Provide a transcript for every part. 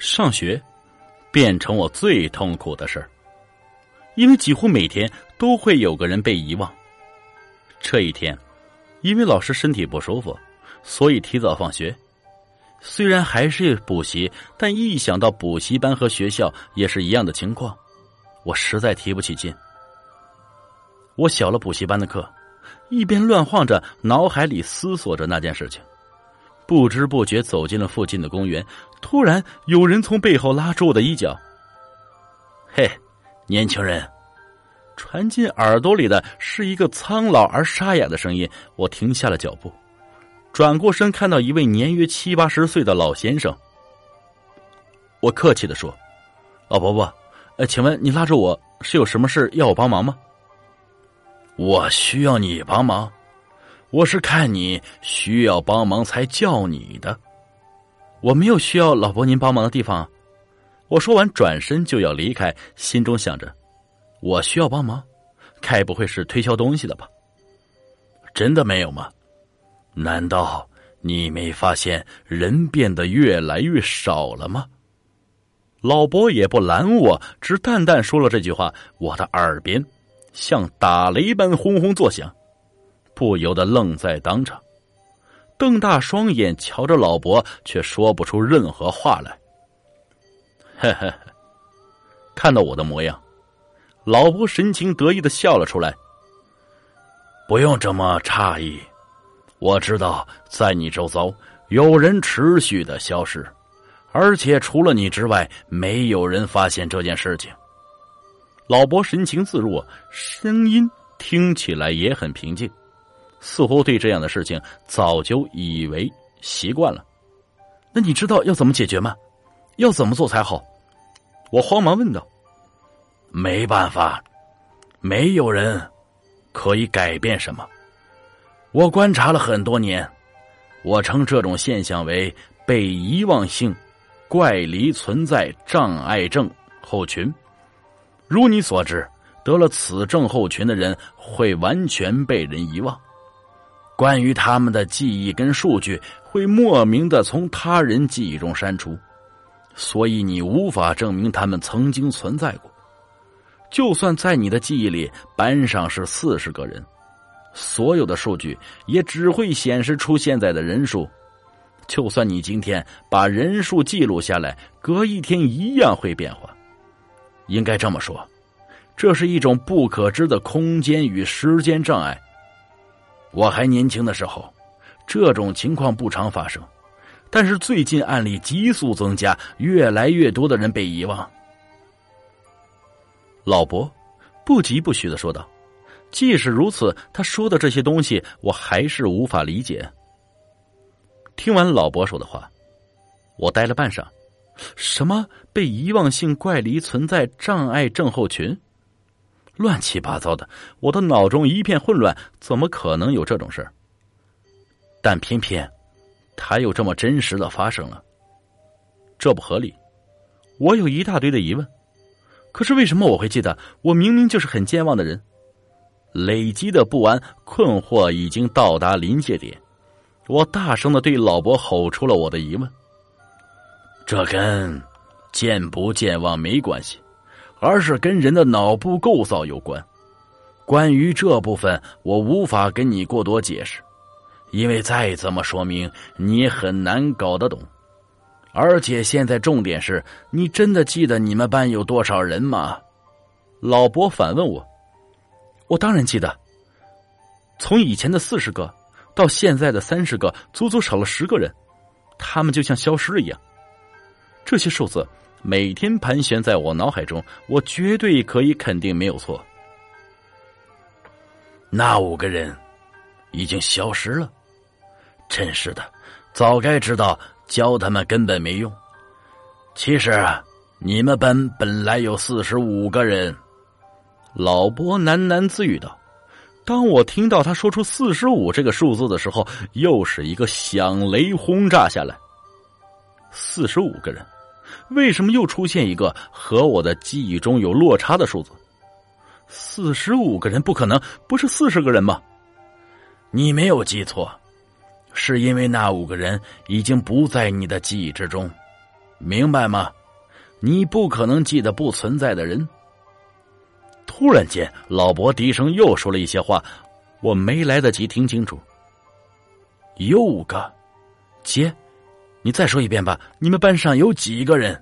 上学变成我最痛苦的事，因为几乎每天都会有个人被遗忘。这一天，因为老师身体不舒服，所以提早放学。虽然还是补习，但一想到补习班和学校也是一样的情况，我实在提不起劲。我小了补习班的课，一边乱晃着，脑海里思索着那件事情。不知不觉走进了附近的公园，突然有人从背后拉住我的衣角。“嘿，年轻人！”传进耳朵里的是一个苍老而沙哑的声音。我停下了脚步，转过身看到一位年约七八十岁的老先生。我客气的说：“老伯伯，呃，请问你拉着我是有什么事要我帮忙吗？”“我需要你帮忙。”我是看你需要帮忙才叫你的，我没有需要老伯您帮忙的地方。我说完转身就要离开，心中想着：我需要帮忙，该不会是推销东西的吧？真的没有吗？难道你没发现人变得越来越少了吗？老伯也不拦我，只淡淡说了这句话，我的耳边像打雷般轰轰作响。不由得愣在当场，瞪大双眼瞧着老伯，却说不出任何话来。呵呵，看到我的模样，老伯神情得意的笑了出来。不用这么诧异，我知道在你周遭有人持续的消失，而且除了你之外，没有人发现这件事情。老伯神情自若，声音听起来也很平静。似乎对这样的事情早就以为习惯了，那你知道要怎么解决吗？要怎么做才好？我慌忙问道。没办法，没有人可以改变什么。我观察了很多年，我称这种现象为被遗忘性怪离存在障碍症候群。如你所知，得了此症候群的人会完全被人遗忘。关于他们的记忆跟数据会莫名的从他人记忆中删除，所以你无法证明他们曾经存在过。就算在你的记忆里，班上是四十个人，所有的数据也只会显示出现在的人数。就算你今天把人数记录下来，隔一天一样会变化。应该这么说，这是一种不可知的空间与时间障碍。我还年轻的时候，这种情况不常发生，但是最近案例急速增加，越来越多的人被遗忘。老伯不疾不徐的说道：“即使如此，他说的这些东西我还是无法理解。”听完老伯说的话，我呆了半晌，什么被遗忘性怪离存在障碍症候群？乱七八糟的，我的脑中一片混乱，怎么可能有这种事？但偏偏，它又这么真实的发生了，这不合理。我有一大堆的疑问，可是为什么我会记得？我明明就是很健忘的人。累积的不安、困惑已经到达临界点，我大声的对老伯吼出了我的疑问：这跟健不健忘没关系。而是跟人的脑部构造有关，关于这部分，我无法跟你过多解释，因为再怎么说明，你很难搞得懂。而且现在重点是你真的记得你们班有多少人吗？老伯反问我，我当然记得。从以前的四十个，到现在的三十个，足足少了十个人，他们就像消失了一样。这些数字。每天盘旋在我脑海中，我绝对可以肯定没有错。那五个人已经消失了，真是的，早该知道教他们根本没用。其实你们班本来有四十五个人，老伯喃喃自语道。当我听到他说出四十五这个数字的时候，又是一个响雷轰炸下来。四十五个人。为什么又出现一个和我的记忆中有落差的数字？四十五个人不可能，不是四十个人吗？你没有记错，是因为那五个人已经不在你的记忆之中。明白吗？你不可能记得不存在的人。突然间，老伯低声又说了一些话，我没来得及听清楚。又个，接，你再说一遍吧。你们班上有几个人？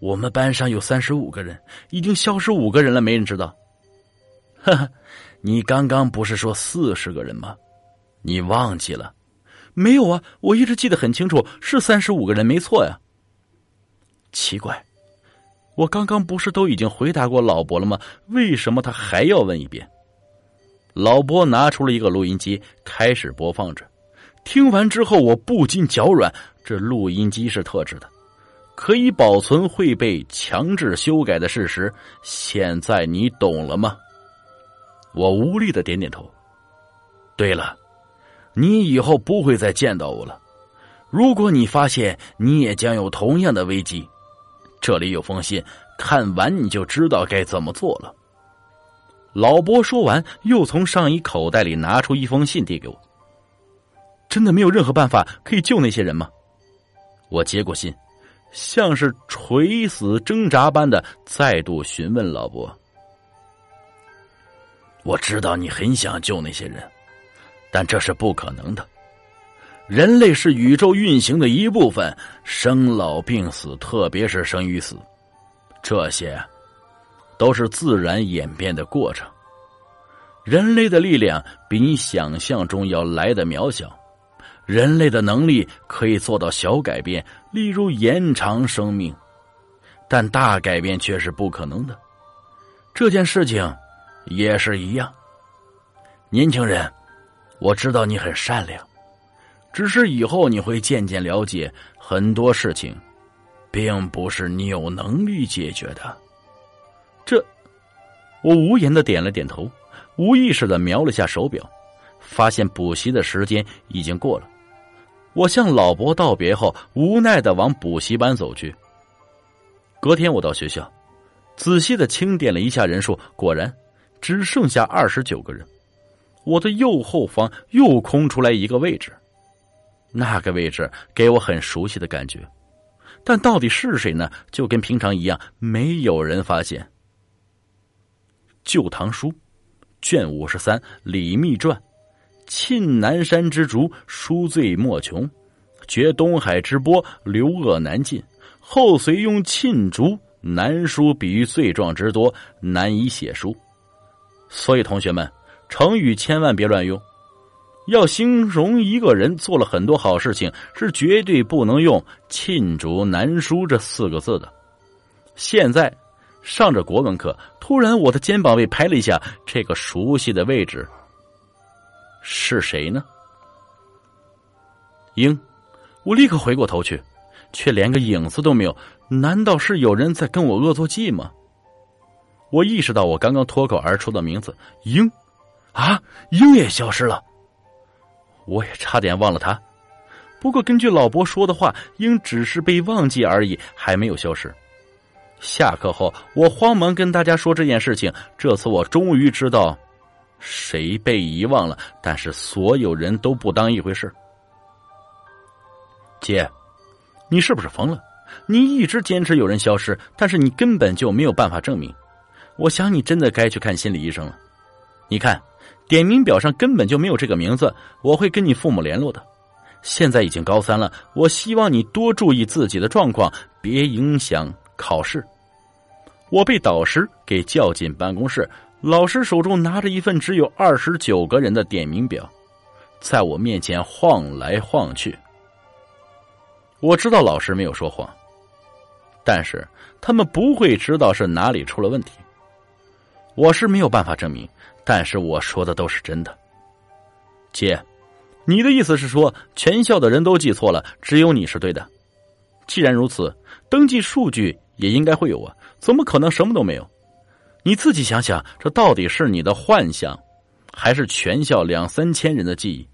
我们班上有三十五个人，已经消失五个人了，没人知道。哈哈，你刚刚不是说四十个人吗？你忘记了？没有啊，我一直记得很清楚，是三十五个人，没错呀。奇怪，我刚刚不是都已经回答过老伯了吗？为什么他还要问一遍？老伯拿出了一个录音机，开始播放着。听完之后，我不禁脚软。这录音机是特制的，可以保存会被强制修改的事实。现在你懂了吗？我无力的点点头。对了，你以后不会再见到我了。如果你发现你也将有同样的危机，这里有封信，看完你就知道该怎么做了。老伯说完，又从上衣口袋里拿出一封信递给我。真的没有任何办法可以救那些人吗？我接过信，像是垂死挣扎般的再度询问老伯。我知道你很想救那些人，但这是不可能的。人类是宇宙运行的一部分，生老病死，特别是生与死，这些。都是自然演变的过程。人类的力量比你想象中要来的渺小，人类的能力可以做到小改变，例如延长生命，但大改变却是不可能的。这件事情也是一样。年轻人，我知道你很善良，只是以后你会渐渐了解很多事情，并不是你有能力解决的。这，我无言的点了点头，无意识的瞄了下手表，发现补习的时间已经过了。我向老伯道别后，无奈的往补习班走去。隔天我到学校，仔细的清点了一下人数，果然只剩下二十九个人。我的右后方又空出来一个位置，那个位置给我很熟悉的感觉，但到底是谁呢？就跟平常一样，没有人发现。《旧唐书》卷五十三《李密传》，沁南山之竹，书罪莫穷；绝东海之波，流恶难尽。后隋用沁竹难书，比喻罪状之多，难以写书。所以，同学们，成语千万别乱用。要形容一个人做了很多好事情，是绝对不能用“沁竹难书”这四个字的。现在。上着国文课，突然我的肩膀被拍了一下，这个熟悉的位置是谁呢？鹰，我立刻回过头去，却连个影子都没有。难道是有人在跟我恶作剧吗？我意识到我刚刚脱口而出的名字鹰，啊，鹰也消失了。我也差点忘了他。不过根据老伯说的话，鹰只是被忘记而已，还没有消失。下课后，我慌忙跟大家说这件事情。这次我终于知道谁被遗忘了，但是所有人都不当一回事。姐，你是不是疯了？你一直坚持有人消失，但是你根本就没有办法证明。我想你真的该去看心理医生了。你看，点名表上根本就没有这个名字。我会跟你父母联络的。现在已经高三了，我希望你多注意自己的状况，别影响。考试，我被导师给叫进办公室。老师手中拿着一份只有二十九个人的点名表，在我面前晃来晃去。我知道老师没有说谎，但是他们不会知道是哪里出了问题。我是没有办法证明，但是我说的都是真的。姐，你的意思是说全校的人都记错了，只有你是对的？既然如此，登记数据。也应该会有啊，怎么可能什么都没有？你自己想想，这到底是你的幻想，还是全校两三千人的记忆？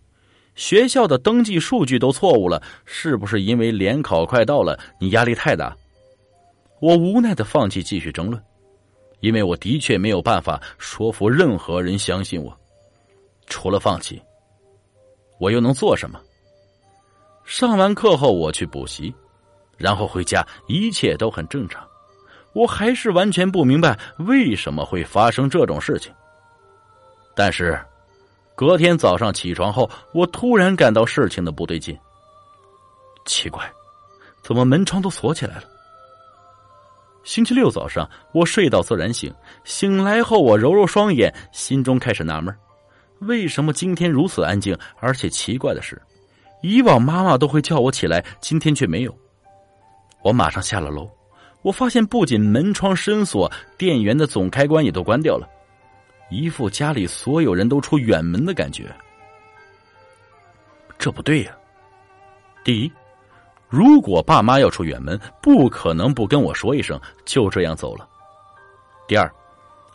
学校的登记数据都错误了，是不是因为联考快到了，你压力太大？我无奈的放弃继续争论，因为我的确没有办法说服任何人相信我，除了放弃，我又能做什么？上完课后，我去补习。然后回家，一切都很正常。我还是完全不明白为什么会发生这种事情。但是，隔天早上起床后，我突然感到事情的不对劲。奇怪，怎么门窗都锁起来了？星期六早上，我睡到自然醒，醒来后我揉揉双眼，心中开始纳闷：为什么今天如此安静？而且奇怪的是，以往妈妈都会叫我起来，今天却没有。我马上下了楼。我发现不仅门窗深锁，电源的总开关也都关掉了，一副家里所有人都出远门的感觉。这不对呀！第一，如果爸妈要出远门，不可能不跟我说一声就这样走了。第二，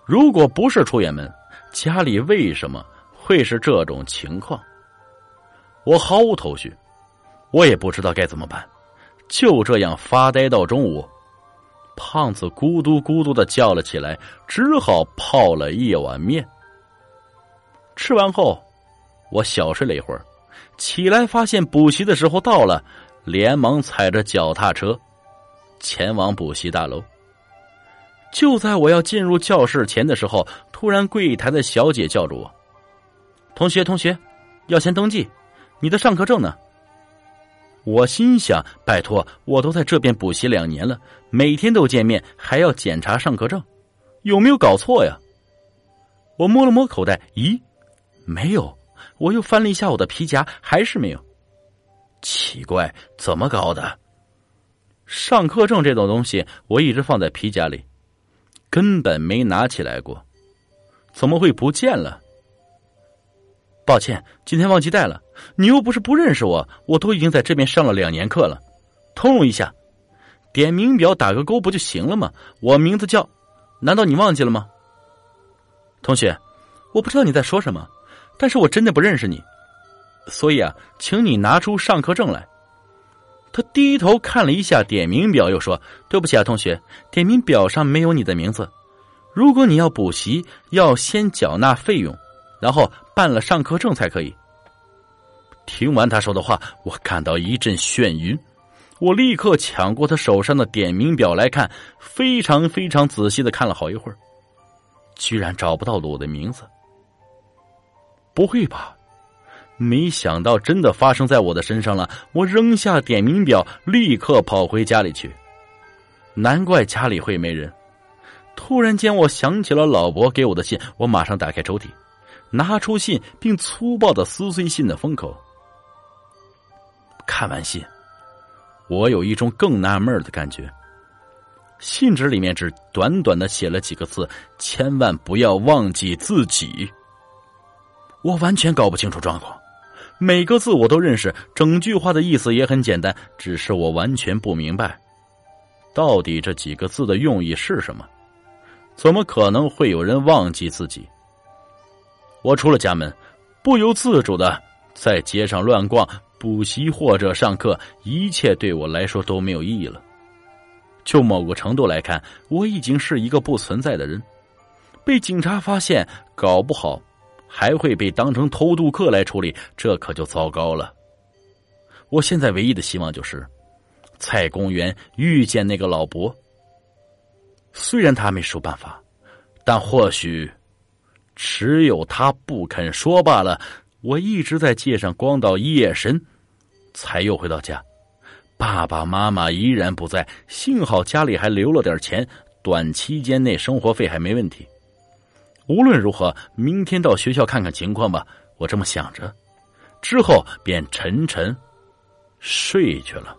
如果不是出远门，家里为什么会是这种情况？我毫无头绪，我也不知道该怎么办，就这样发呆到中午。胖子咕嘟咕嘟的叫了起来，只好泡了一碗面。吃完后，我小睡了一会儿，起来发现补习的时候到了，连忙踩着脚踏车前往补习大楼。就在我要进入教室前的时候，突然柜台的小姐叫住我：“同学，同学，要先登记，你的上课证呢？”我心想：“拜托，我都在这边补习两年了，每天都见面，还要检查上课证，有没有搞错呀？”我摸了摸口袋，咦，没有。我又翻了一下我的皮夹，还是没有。奇怪，怎么搞的？上课证这种东西，我一直放在皮夹里，根本没拿起来过，怎么会不见了？抱歉，今天忘记带了。你又不是不认识我，我都已经在这边上了两年课了。通融一下，点名表打个勾不就行了吗？我名字叫……难道你忘记了吗？同学，我不知道你在说什么，但是我真的不认识你，所以啊，请你拿出上课证来。他低头看了一下点名表，又说：“对不起啊，同学，点名表上没有你的名字。如果你要补习，要先缴纳费用。”然后办了上课证才可以。听完他说的话，我感到一阵眩晕。我立刻抢过他手上的点名表来看，非常非常仔细的看了好一会儿，居然找不到了我的名字。不会吧？没想到真的发生在我的身上了。我扔下点名表，立刻跑回家里去。难怪家里会没人。突然间，我想起了老伯给我的信，我马上打开抽屉。拿出信，并粗暴的撕碎信的封口。看完信，我有一种更纳闷的感觉。信纸里面只短短的写了几个字：“千万不要忘记自己。”我完全搞不清楚状况，每个字我都认识，整句话的意思也很简单，只是我完全不明白，到底这几个字的用意是什么？怎么可能会有人忘记自己？我出了家门，不由自主的在街上乱逛、补习或者上课，一切对我来说都没有意义了。就某个程度来看，我已经是一个不存在的人。被警察发现，搞不好还会被当成偷渡客来处理，这可就糟糕了。我现在唯一的希望就是在公园遇见那个老伯。虽然他没说办法，但或许。只有他不肯说罢了。我一直在街上逛到夜深，才又回到家。爸爸妈妈依然不在，幸好家里还留了点钱，短期间内生活费还没问题。无论如何，明天到学校看看情况吧。我这么想着，之后便沉沉睡去了。